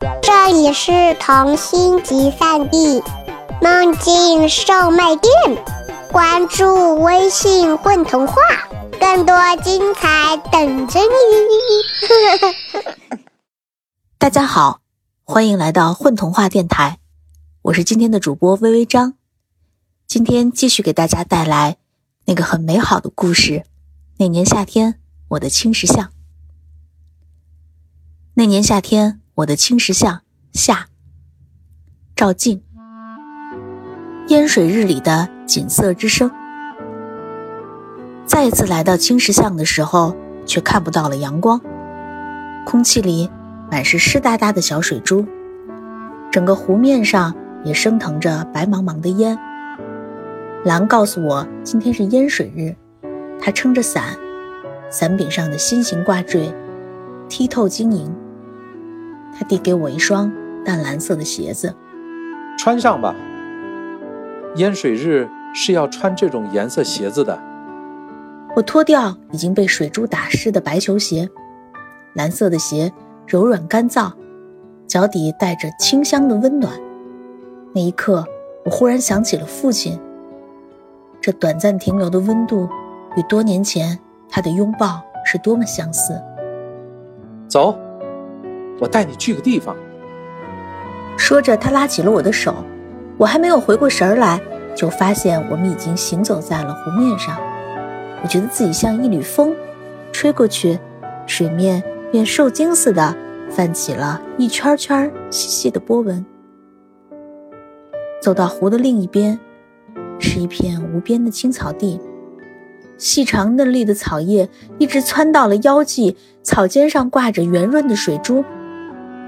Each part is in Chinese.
这里是童心集散地，梦境售卖店。关注微信“混童话”，更多精彩等着你。大家好，欢迎来到混童话电台，我是今天的主播微微张。今天继续给大家带来那个很美好的故事。那年夏天，我的青石巷。那年夏天，我的青石巷下。照镜。烟水日里的锦瑟之声。再一次来到青石巷的时候，却看不到了阳光，空气里满是湿哒哒的小水珠，整个湖面上也升腾着白茫茫的烟。狼告诉我今天是烟水日，他撑着伞，伞柄上的心形挂坠剔透晶莹。他递给我一双淡蓝色的鞋子，穿上吧。烟水日是要穿这种颜色鞋子的。我脱掉已经被水珠打湿的白球鞋，蓝色的鞋柔软干燥，脚底带着清香的温暖。那一刻，我忽然想起了父亲。这短暂停留的温度，与多年前他的拥抱是多么相似。走。我带你去个地方。说着，他拉起了我的手。我还没有回过神来，就发现我们已经行走在了湖面上。我觉得自己像一缕风，吹过去，水面便受惊似的泛起了一圈圈细细的波纹。走到湖的另一边，是一片无边的青草地，细长嫩绿的草叶一直窜到了腰际，草尖上挂着圆润的水珠。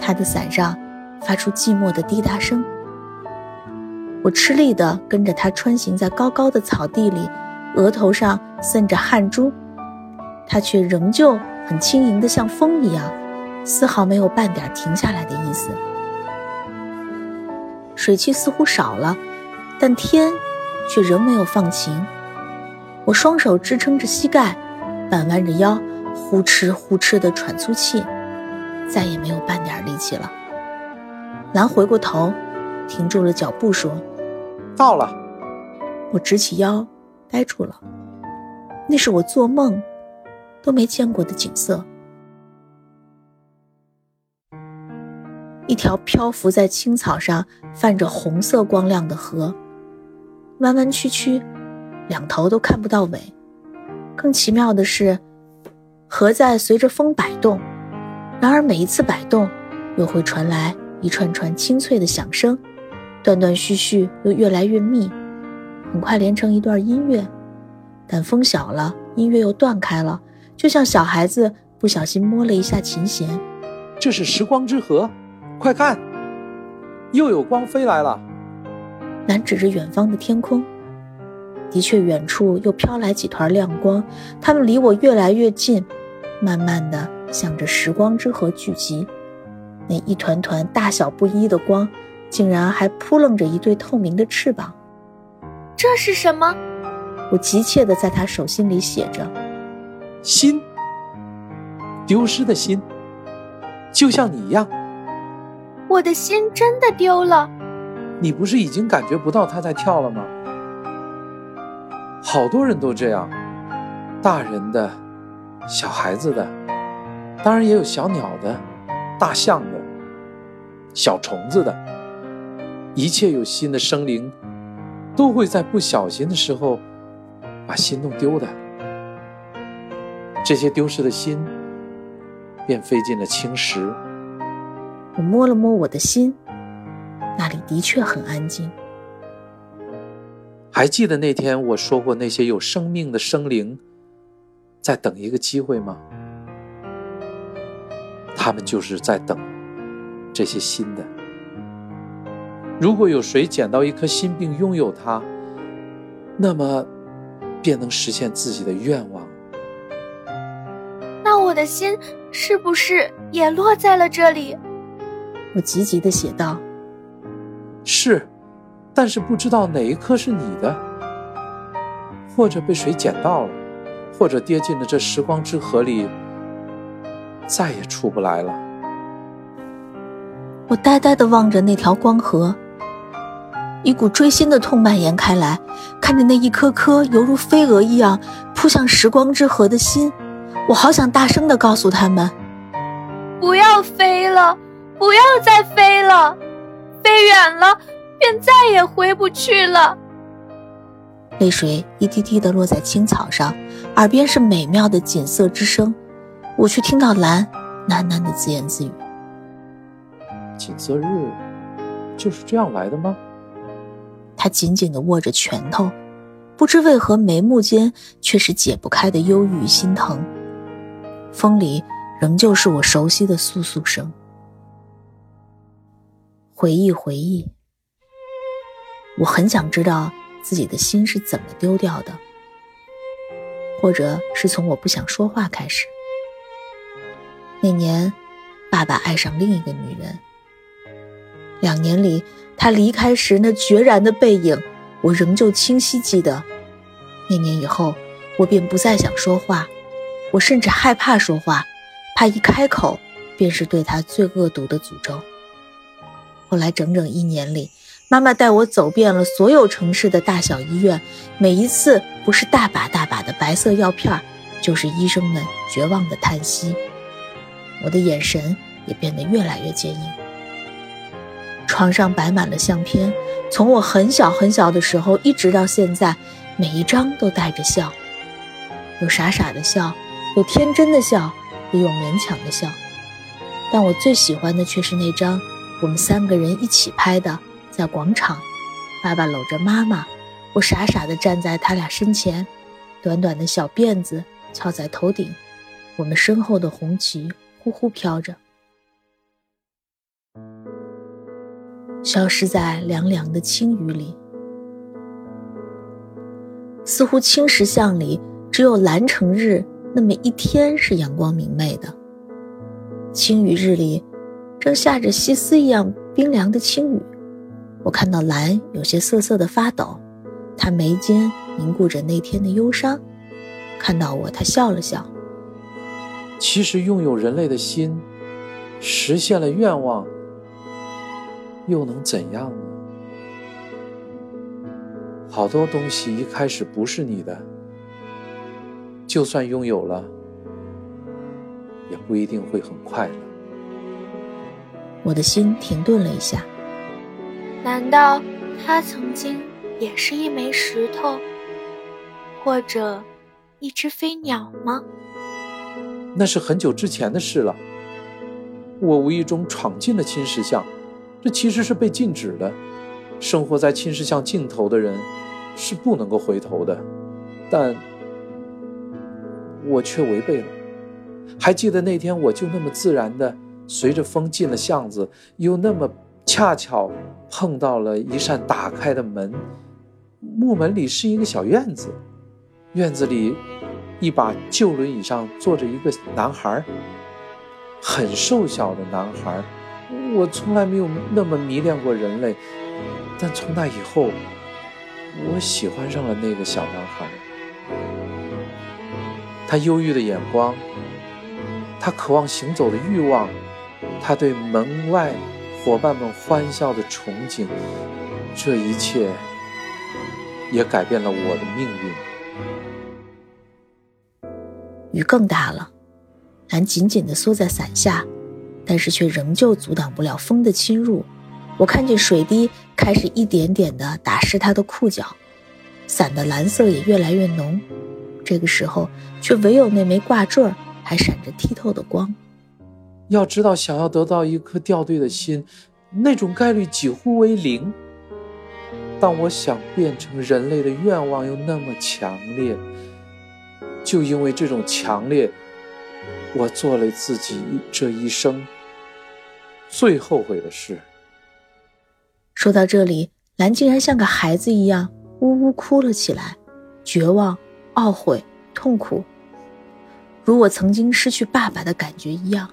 他的伞上发出寂寞的滴答声。我吃力地跟着他穿行在高高的草地里，额头上渗着汗珠，他却仍旧很轻盈的像风一样，丝毫没有半点停下来的意思。水汽似乎少了，但天却仍没有放晴。我双手支撑着膝盖，半弯着腰，呼哧呼哧地喘粗气。再也没有半点力气了。兰回过头，停住了脚步，说：“到了。”我直起腰，呆住了。那是我做梦都没见过的景色。一条漂浮在青草上、泛着红色光亮的河，弯弯曲曲，两头都看不到尾。更奇妙的是，河在随着风摆动。然而每一次摆动，又会传来一串串清脆的响声，断断续续又越来越密，很快连成一段音乐。但风小了，音乐又断开了，就像小孩子不小心摸了一下琴弦。这是时光之河，快看，又有光飞来了。南指着远方的天空，的确，远处又飘来几团亮光，它们离我越来越近，慢慢的。向着时光之河聚集，那一团团大小不一的光，竟然还扑棱着一对透明的翅膀。这是什么？我急切地在他手心里写着：“心，丢失的心，就像你一样。”我的心真的丢了。你不是已经感觉不到它在跳了吗？好多人都这样，大人的，小孩子的。当然也有小鸟的、大象的、小虫子的，一切有心的生灵，都会在不小心的时候把心弄丢的。这些丢失的心，便飞进了青石。我摸了摸我的心，那里的确很安静。还记得那天我说过，那些有生命的生灵，在等一个机会吗？他们就是在等这些新的。如果有谁捡到一颗心并拥有它，那么便能实现自己的愿望。那我的心是不是也落在了这里？我急急的写道：“是，但是不知道哪一颗是你的，或者被谁捡到了，或者跌进了这时光之河里。”再也出不来了。我呆呆地望着那条光河，一股锥心的痛蔓延开来。看着那一颗颗犹如飞蛾一样扑向时光之河的心，我好想大声的告诉他们：不要飞了，不要再飞了，飞远了便再也回不去了。泪水一滴滴的落在青草上，耳边是美妙的锦瑟之声，我却听到蓝喃喃的自言自语：“景色日就是这样来的吗？”他紧紧的握着拳头，不知为何眉目间却是解不开的忧郁与心疼。风里仍旧是我熟悉的簌簌声。回忆，回忆，我很想知道。自己的心是怎么丢掉的？或者是从我不想说话开始？那年，爸爸爱上另一个女人。两年里，他离开时那决然的背影，我仍旧清晰记得。那年以后，我便不再想说话，我甚至害怕说话，怕一开口便是对他最恶毒的诅咒。后来整整一年里。妈妈带我走遍了所有城市的大小医院，每一次不是大把大把的白色药片，就是医生们绝望的叹息。我的眼神也变得越来越坚硬。床上摆满了相片，从我很小很小的时候一直到现在，每一张都带着笑，有傻傻的笑，有天真的笑，也有勉强的笑。但我最喜欢的却是那张我们三个人一起拍的。在广场，爸爸搂着妈妈，我傻傻地站在他俩身前，短短的小辫子翘在头顶，我们身后的红旗呼呼飘着，消失在凉凉的青雨里。似乎青石巷里只有蓝城日那么一天是阳光明媚的，青雨日里正下着细丝一样冰凉的青雨。我看到蓝有些瑟瑟的发抖，他眉间凝固着那天的忧伤。看到我，他笑了笑。其实拥有人类的心，实现了愿望，又能怎样呢？好多东西一开始不是你的，就算拥有了，也不一定会很快乐。我的心停顿了一下。难道他曾经也是一枚石头，或者一只飞鸟吗？那是很久之前的事了。我无意中闯进了青石巷，这其实是被禁止的。生活在青石巷尽头的人是不能够回头的，但我却违背了。还记得那天，我就那么自然的随着风进了巷子，又那么。恰巧碰到了一扇打开的门，木门里是一个小院子，院子里一把旧轮椅上坐着一个男孩，很瘦小的男孩。我从来没有那么迷恋过人类，但从那以后，我喜欢上了那个小男孩。他忧郁的眼光，他渴望行走的欲望，他对门外。伙伴们欢笑的憧憬，这一切也改变了我的命运。雨更大了，蓝紧紧地缩在伞下，但是却仍旧阻挡不了风的侵入。我看见水滴开始一点点地打湿他的裤脚，伞的蓝色也越来越浓。这个时候，却唯有那枚挂坠还闪着剔透的光。要知道，想要得到一颗掉队的心，那种概率几乎为零。但我想变成人类的愿望又那么强烈，就因为这种强烈，我做了自己这一生最后悔的事。说到这里，兰竟然像个孩子一样呜呜哭了起来，绝望、懊悔、痛苦，如我曾经失去爸爸的感觉一样。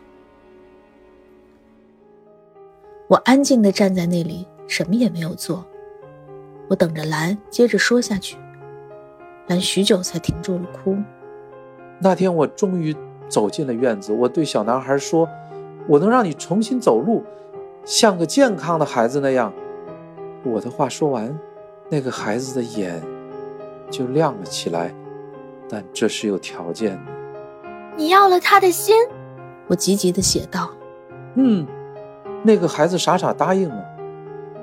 我安静地站在那里，什么也没有做。我等着兰接着说下去。兰许久才停住了哭。那天我终于走进了院子，我对小男孩说：“我能让你重新走路，像个健康的孩子那样。我的话说完，那个孩子的眼就亮了起来，但这是有条件的。你要了他的心？我急急地写道。嗯，那个孩子傻傻答应了，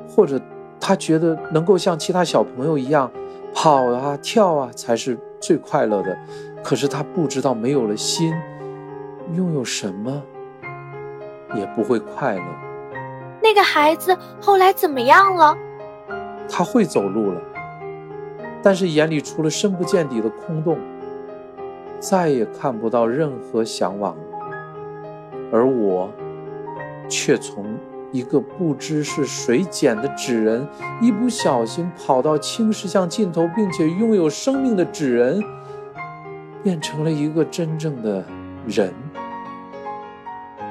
或者他觉得能够像其他小朋友一样跑啊跳啊才是最快乐的。可是他不知道，没有了心，拥有什么也不会快乐。那个孩子后来怎么样了？他会走路了，但是眼里除了深不见底的空洞，再也看不到任何向往了。而我，却从一个不知是谁捡的纸人，一不小心跑到青石巷尽头，并且拥有生命的纸人。变成了一个真正的人。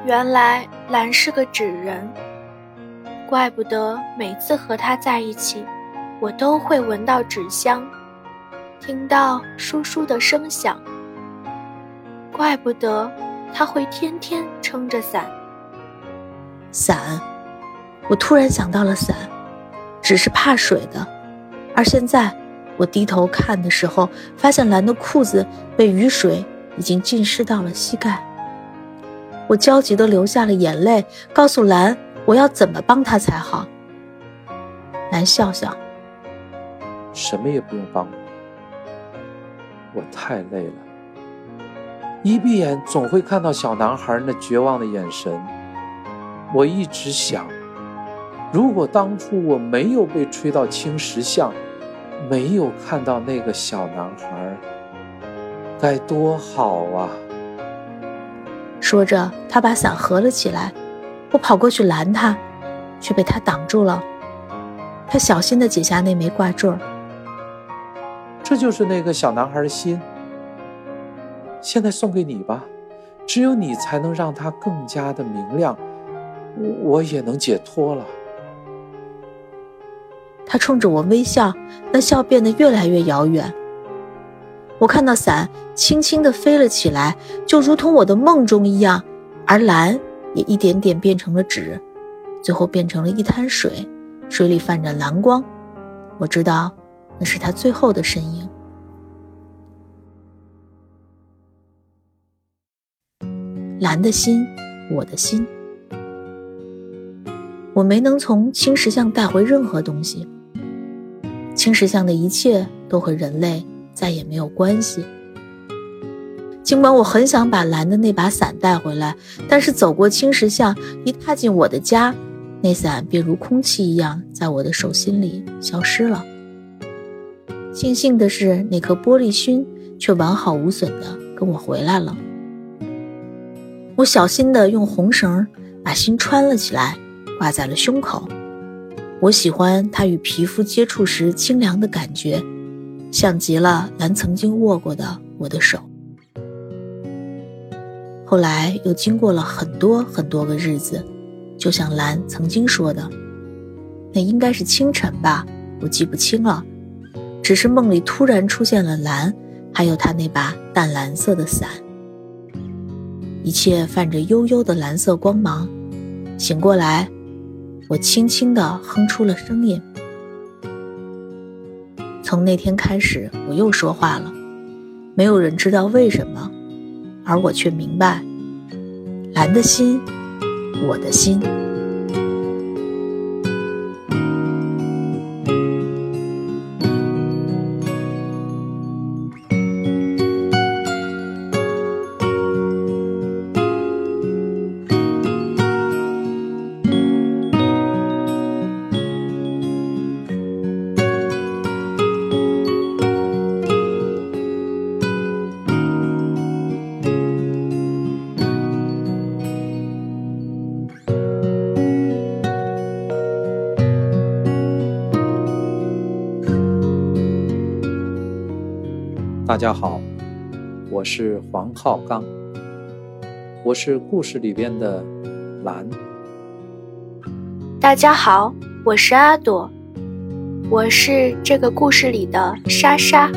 原来兰是个纸人，怪不得每次和他在一起，我都会闻到纸香，听到簌簌的声响。怪不得他会天天撑着伞。伞，我突然想到了伞，只是怕水的，而现在。我低头看的时候，发现蓝的裤子被雨水已经浸湿到了膝盖。我焦急地流下了眼泪，告诉蓝我要怎么帮他才好。蓝笑笑，什么也不用帮我，我太累了。一闭眼总会看到小男孩那绝望的眼神。我一直想，如果当初我没有被吹到青石巷。没有看到那个小男孩，该多好啊！说着，他把伞合了起来。我跑过去拦他，却被他挡住了。他小心地解下那枚挂坠。这就是那个小男孩的心。现在送给你吧，只有你才能让它更加的明亮，我也能解脱了。他冲着我微笑，那笑变得越来越遥远。我看到伞轻轻地飞了起来，就如同我的梦中一样，而蓝也一点点变成了纸，最后变成了一滩水，水里泛着蓝光。我知道，那是他最后的身影。蓝的心，我的心，我没能从青石巷带回任何东西。青石巷的一切都和人类再也没有关系。尽管我很想把蓝的那把伞带回来，但是走过青石巷，一踏进我的家，那伞便如空气一样在我的手心里消失了。庆幸的是，那颗玻璃心却完好无损的跟我回来了。我小心地用红绳把心穿了起来，挂在了胸口。我喜欢它与皮肤接触时清凉的感觉，像极了蓝曾经握过的我的手。后来又经过了很多很多个日子，就像蓝曾经说的，那应该是清晨吧，我记不清了。只是梦里突然出现了蓝，还有他那把淡蓝色的伞，一切泛着幽幽的蓝色光芒。醒过来。我轻轻地哼出了声音。从那天开始，我又说话了。没有人知道为什么，而我却明白：蓝的心，我的心。大家好，我是黄浩刚，我是故事里边的蓝。大家好，我是阿朵，我是这个故事里的莎莎。